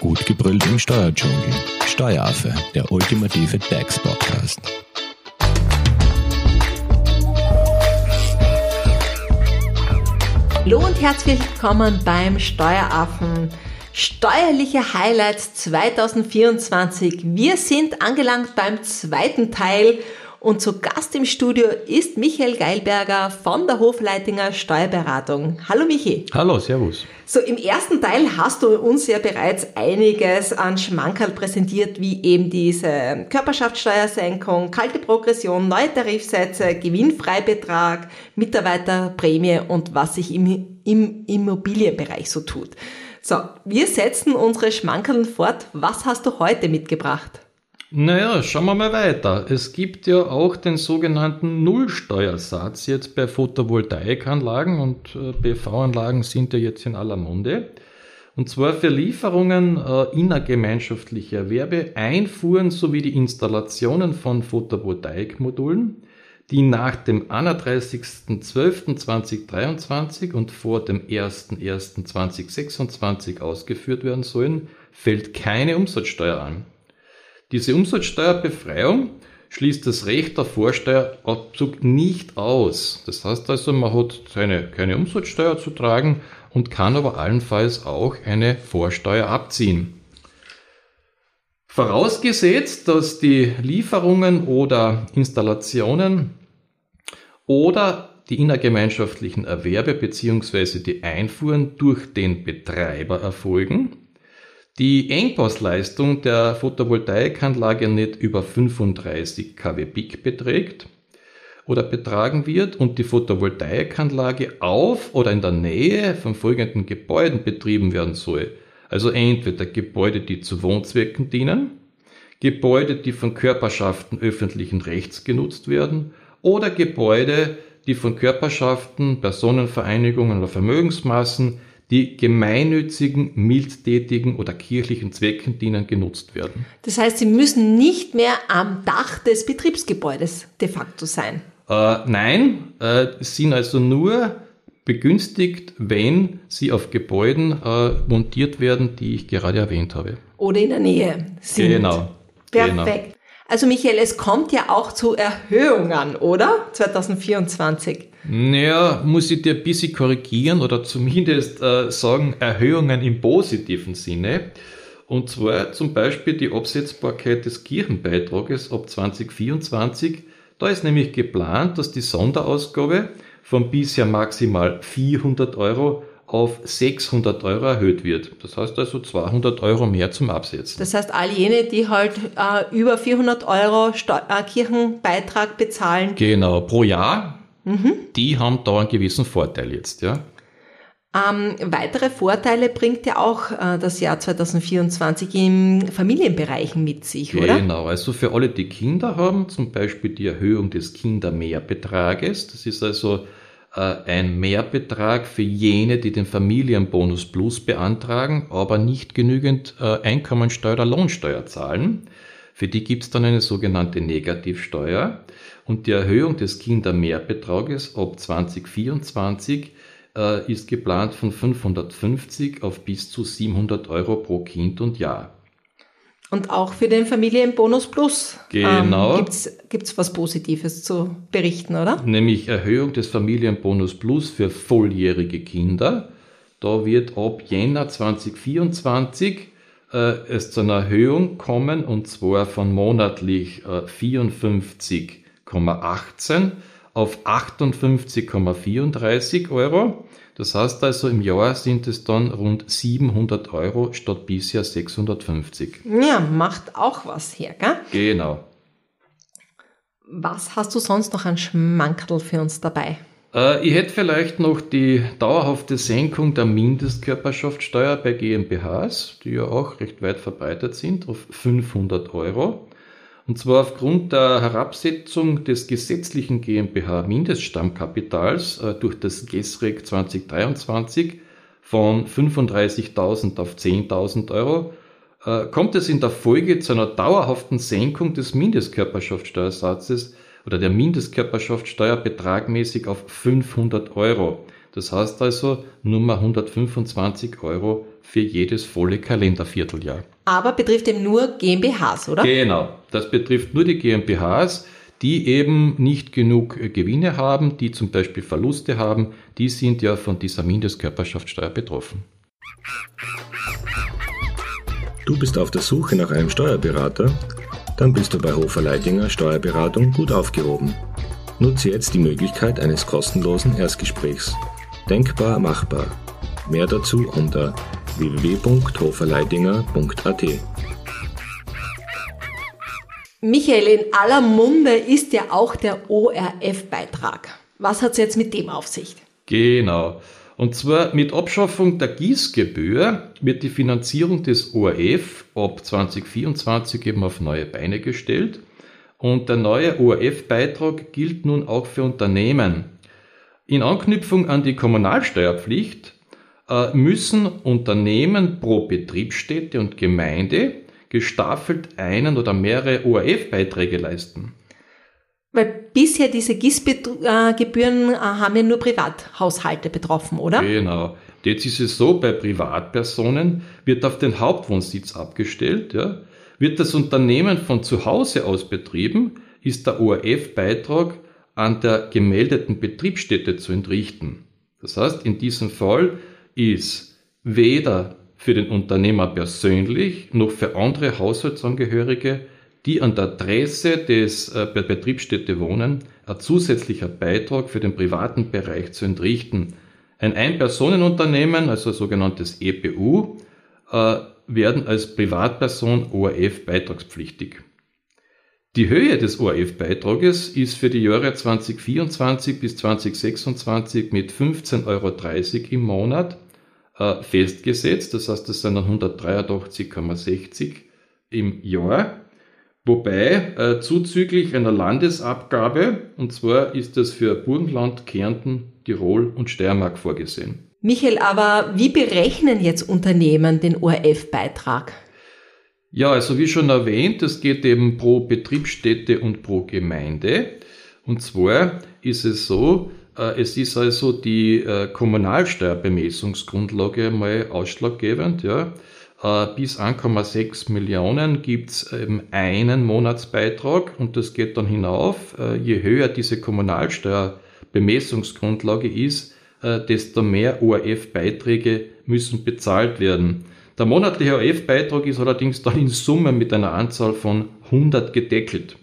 Gut gebrüllt im Steuerdschungel. Steueraffe, der ultimative DAX-Podcast. Hallo und herzlich willkommen beim Steueraffen. Steuerliche Highlights 2024. Wir sind angelangt beim zweiten Teil und zu Gast im Studio ist Michael Geilberger von der Hofleitinger Steuerberatung. Hallo Michi. Hallo, Servus. So, im ersten Teil hast du uns ja bereits einiges an Schmankerl präsentiert, wie eben diese Körperschaftssteuersenkung, kalte Progression, neue Tarifsätze, Gewinnfreibetrag, Mitarbeiterprämie und was sich im, im Immobilienbereich so tut. So, wir setzen unsere Schmankerl fort. Was hast du heute mitgebracht? Naja, schauen wir mal weiter. Es gibt ja auch den sogenannten Nullsteuersatz jetzt bei Photovoltaikanlagen und äh, PV-Anlagen sind ja jetzt in aller Munde. Und zwar für Lieferungen äh, innergemeinschaftlicher Erwerbe, Einfuhren sowie die Installationen von Photovoltaikmodulen, die nach dem 31.12.2023 und vor dem 1.1.2026 ausgeführt werden sollen, fällt keine Umsatzsteuer an. Diese Umsatzsteuerbefreiung schließt das Recht auf Vorsteuerabzug nicht aus. Das heißt also, man hat keine, keine Umsatzsteuer zu tragen und kann aber allenfalls auch eine Vorsteuer abziehen. Vorausgesetzt, dass die Lieferungen oder Installationen oder die innergemeinschaftlichen Erwerbe bzw. die Einfuhren durch den Betreiber erfolgen, die Engpassleistung der Photovoltaikanlage nicht über 35 kW Peak beträgt oder betragen wird und die Photovoltaikanlage auf oder in der Nähe von folgenden Gebäuden betrieben werden soll. Also entweder Gebäude, die zu Wohnzwecken dienen, Gebäude, die von Körperschaften öffentlichen Rechts genutzt werden oder Gebäude, die von Körperschaften, Personenvereinigungen oder Vermögensmassen die gemeinnützigen, mildtätigen oder kirchlichen Zwecken dienen, genutzt werden. Das heißt, sie müssen nicht mehr am Dach des Betriebsgebäudes de facto sein. Äh, nein, äh, sind also nur begünstigt, wenn sie auf Gebäuden äh, montiert werden, die ich gerade erwähnt habe. Oder in der Nähe sind. Genau. Perfekt. Genau. Also Michael, es kommt ja auch zu Erhöhungen, oder? 2024. Naja, muss ich dir ein bisschen korrigieren oder zumindest äh, sagen, Erhöhungen im positiven Sinne. Und zwar zum Beispiel die Absetzbarkeit des Kirchenbeitrages ab 2024. Da ist nämlich geplant, dass die Sonderausgabe von bisher maximal 400 Euro auf 600 Euro erhöht wird. Das heißt also 200 Euro mehr zum Absetzen. Das heißt, all jene, die halt äh, über 400 Euro Steu äh, Kirchenbeitrag bezahlen. Genau, pro Jahr, mhm. die haben da einen gewissen Vorteil jetzt, ja. Ähm, weitere Vorteile bringt ja auch äh, das Jahr 2024 im Familienbereichen mit sich, oder? Genau, also für alle, die Kinder haben, zum Beispiel die Erhöhung des Kindermehrbetrages. Das ist also äh, ein Mehrbetrag für jene, die den Familienbonus Plus beantragen, aber nicht genügend äh, Einkommensteuer oder Lohnsteuer zahlen. Für die gibt es dann eine sogenannte Negativsteuer. Und die Erhöhung des Kindermehrbetrages ab 2024 äh, ist geplant von 550 auf bis zu 700 Euro pro Kind und Jahr. Und auch für den Familienbonus Plus genau. ähm, gibt es was Positives zu berichten, oder? Nämlich Erhöhung des Familienbonus Plus für volljährige Kinder. Da wird ab Jänner 2024 äh, es zu einer Erhöhung kommen und zwar von monatlich äh, 54,18 auf 58,34 Euro. Das heißt also, im Jahr sind es dann rund 700 Euro statt bisher 650. Ja, macht auch was her, gell? Genau. Was hast du sonst noch an Schmankerl für uns dabei? Äh, ich hätte vielleicht noch die dauerhafte Senkung der Mindestkörperschaftssteuer bei GmbHs, die ja auch recht weit verbreitet sind, auf 500 Euro. Und zwar aufgrund der Herabsetzung des gesetzlichen GmbH-Mindeststammkapitals äh, durch das GESREG 2023 von 35.000 auf 10.000 Euro äh, kommt es in der Folge zu einer dauerhaften Senkung des Mindestkörperschaftssteuersatzes oder der Mindestkörperschaftssteuer betragmäßig auf 500 Euro. Das heißt also Nummer 125 Euro für jedes volle Kalendervierteljahr. Aber betrifft eben nur GmbHs, oder? Genau, das betrifft nur die GmbHs, die eben nicht genug Gewinne haben, die zum Beispiel Verluste haben, die sind ja von dieser Mindestkörperschaftssteuer betroffen. Du bist auf der Suche nach einem Steuerberater? Dann bist du bei Hofer Leidinger Steuerberatung gut aufgehoben. Nutze jetzt die Möglichkeit eines kostenlosen Erstgesprächs. Denkbar machbar. Mehr dazu unter www.hoferleidinger.at. Michael, in aller Munde ist ja auch der ORF-Beitrag. Was hat es jetzt mit dem auf sich? Genau. Und zwar mit Abschaffung der Gießgebühr wird die Finanzierung des ORF ab 2024 eben auf neue Beine gestellt. Und der neue ORF-Beitrag gilt nun auch für Unternehmen. In Anknüpfung an die Kommunalsteuerpflicht äh, müssen Unternehmen pro Betriebsstätte und Gemeinde gestaffelt einen oder mehrere ORF-Beiträge leisten. Weil bisher diese GIS-Gebühren äh, haben ja nur Privathaushalte betroffen, oder? Genau. Jetzt ist es so, bei Privatpersonen wird auf den Hauptwohnsitz abgestellt. Ja. Wird das Unternehmen von zu Hause aus betrieben, ist der ORF-Beitrag an der gemeldeten Betriebsstätte zu entrichten. Das heißt, in diesem Fall ist weder für den Unternehmer persönlich noch für andere Haushaltsangehörige, die an der Adresse des äh, Betriebsstätte wohnen, ein zusätzlicher Beitrag für den privaten Bereich zu entrichten. Ein Ein-Personen-Unternehmen, also sogenanntes EPU, äh, werden als Privatperson ORF beitragspflichtig. Die Höhe des ORF-Beitrages ist für die Jahre 2024 bis 2026 mit 15,30 Euro im Monat äh, festgesetzt. Das heißt, das sind dann 183,60 im Jahr. Wobei äh, zuzüglich einer Landesabgabe, und zwar ist das für Burgenland, Kärnten, Tirol und Steiermark vorgesehen. Michael, aber wie berechnen jetzt Unternehmen den ORF-Beitrag? Ja, also wie schon erwähnt, es geht eben pro Betriebsstätte und pro Gemeinde. Und zwar ist es so, äh, es ist also die äh, Kommunalsteuerbemessungsgrundlage mal ausschlaggebend. Ja. Äh, bis 1,6 Millionen gibt es eben einen Monatsbeitrag und das geht dann hinauf. Je höher diese Kommunalsteuerbemessungsgrundlage ist, desto mehr ORF-Beiträge müssen bezahlt werden. Der monatliche ORF-Beitrag ist allerdings dann in Summe mit einer Anzahl von 100 gedeckelt.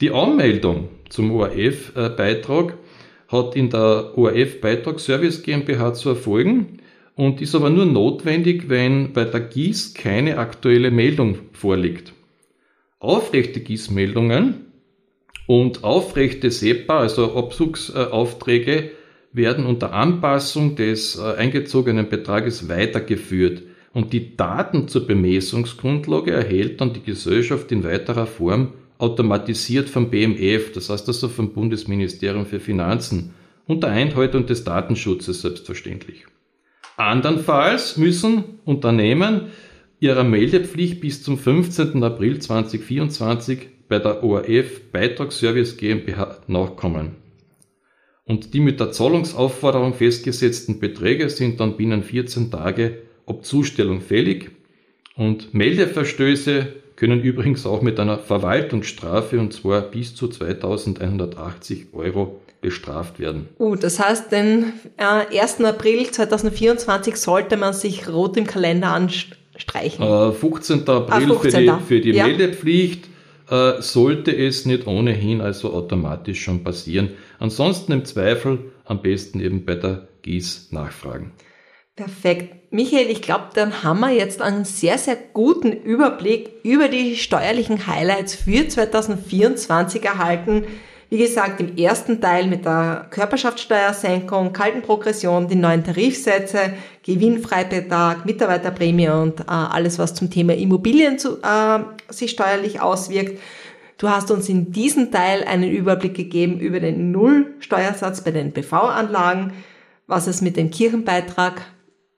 Die Anmeldung zum ORF-Beitrag hat in der ORF-Beitragsservice GmbH zu erfolgen und ist aber nur notwendig, wenn bei der GIS keine aktuelle Meldung vorliegt. Aufrechte GIS-Meldungen und aufrechte SEPA, also Abzugsaufträge, werden unter Anpassung des äh, eingezogenen Betrages weitergeführt und die Daten zur Bemessungsgrundlage erhält dann die Gesellschaft in weiterer Form automatisiert vom BMF, das heißt also vom Bundesministerium für Finanzen, unter Einhaltung des Datenschutzes selbstverständlich. Andernfalls müssen Unternehmen ihrer Meldepflicht bis zum 15. April 2024 bei der ORF Beitragsservice GmbH nachkommen. Und die mit der Zahlungsaufforderung festgesetzten Beträge sind dann binnen 14 Tage ob Zustellung fällig und Meldeverstöße können übrigens auch mit einer Verwaltungsstrafe und zwar bis zu 2180 Euro bestraft werden. Uh, das heißt, den äh, 1. April 2024 sollte man sich rot im Kalender anstreichen. Äh, 15. April ah, 15. für die, für die ja. Meldepflicht äh, sollte es nicht ohnehin also automatisch schon passieren. Ansonsten im Zweifel am besten eben bei der GIS nachfragen. Perfekt. Michael, ich glaube, dann haben wir jetzt einen sehr, sehr guten Überblick über die steuerlichen Highlights für 2024 erhalten. Wie gesagt, im ersten Teil mit der Körperschaftssteuersenkung, kalten Progression, die neuen Tarifsätze, Gewinnfreibetrag, Mitarbeiterprämie und äh, alles, was zum Thema Immobilien zu, äh, sich steuerlich auswirkt. Du hast uns in diesem Teil einen Überblick gegeben über den Nullsteuersatz bei den PV-Anlagen, was es mit dem Kirchenbeitrag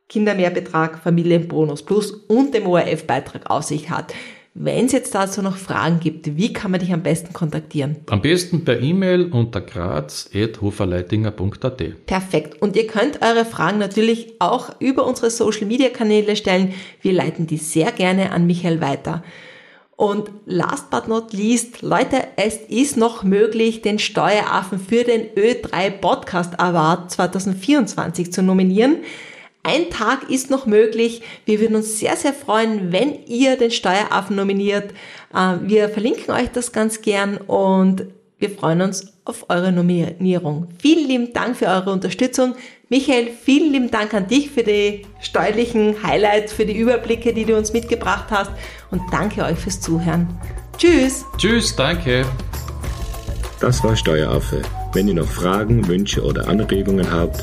Kindermehrbetrag, Familienbonus Plus und dem ORF-Beitrag auf sich hat. Wenn es jetzt dazu noch Fragen gibt, wie kann man dich am besten kontaktieren? Am besten per E-Mail unter graz.hoferleitinger.at. Perfekt. Und ihr könnt eure Fragen natürlich auch über unsere Social Media Kanäle stellen. Wir leiten die sehr gerne an Michael weiter. Und last but not least, Leute, es ist noch möglich, den Steueraffen für den Ö3 Podcast Award 2024 zu nominieren. Ein Tag ist noch möglich. Wir würden uns sehr, sehr freuen, wenn ihr den Steueraffen nominiert. Äh, wir verlinken euch das ganz gern und wir freuen uns auf eure Nominierung. Vielen lieben Dank für eure Unterstützung. Michael, vielen lieben Dank an dich für die steuerlichen Highlights, für die Überblicke, die du uns mitgebracht hast und danke euch fürs Zuhören. Tschüss. Tschüss, danke. Das war Steueraffe. Wenn ihr noch Fragen, Wünsche oder Anregungen habt,